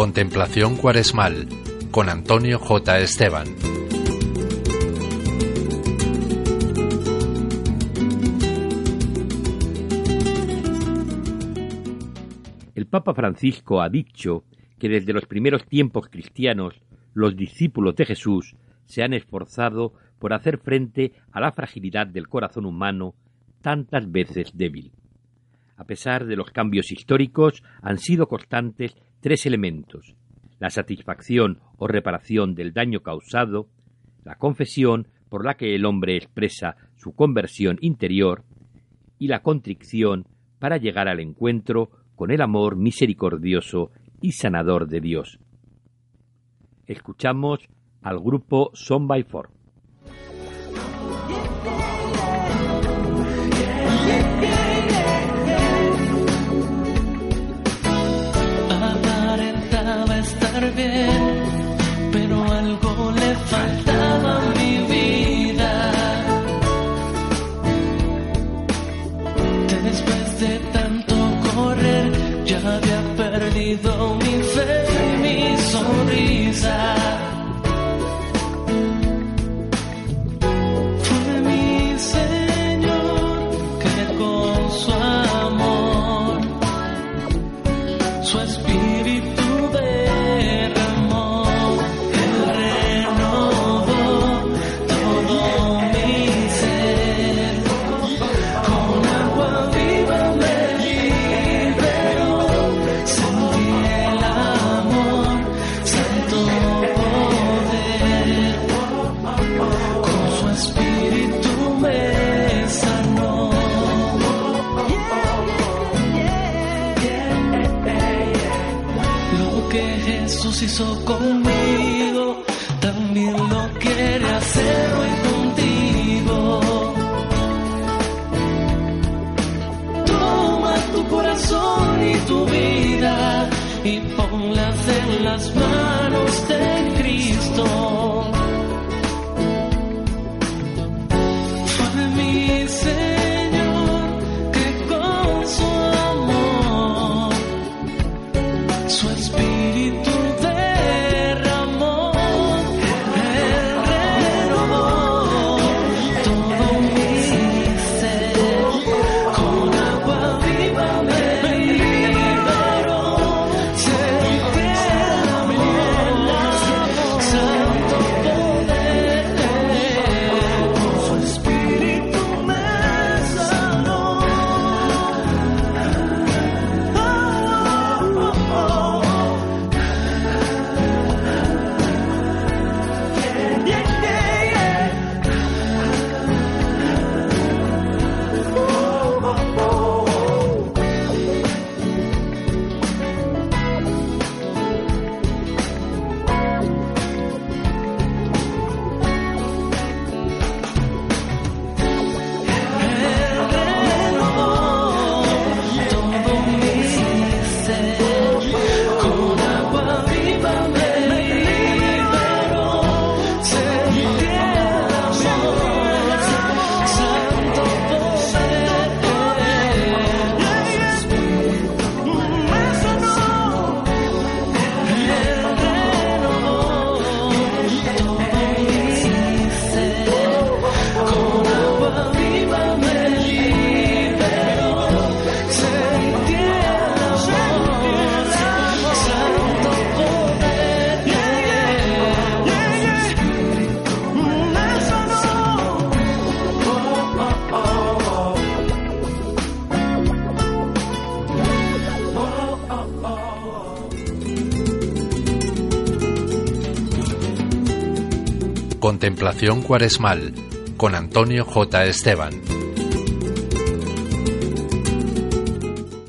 Contemplación Cuaresmal con Antonio J. Esteban. El Papa Francisco ha dicho que desde los primeros tiempos cristianos los discípulos de Jesús se han esforzado por hacer frente a la fragilidad del corazón humano tantas veces débil. A pesar de los cambios históricos, han sido constantes tres elementos la satisfacción o reparación del daño causado, la confesión por la que el hombre expresa su conversión interior y la contrición para llegar al encuentro con el amor misericordioso y sanador de Dios. Escuchamos al grupo Son by Four. Pero algo le faltaba a mi vida. Después de tanto correr, ya había perdido mi fe y mi sonrisa. Fue mi Señor que con que Jesús hizo conmigo, también lo quiere hacer hoy contigo. Toma tu corazón y tu vida y ponlas en las manos Contemplación Cuaresmal con Antonio J. Esteban.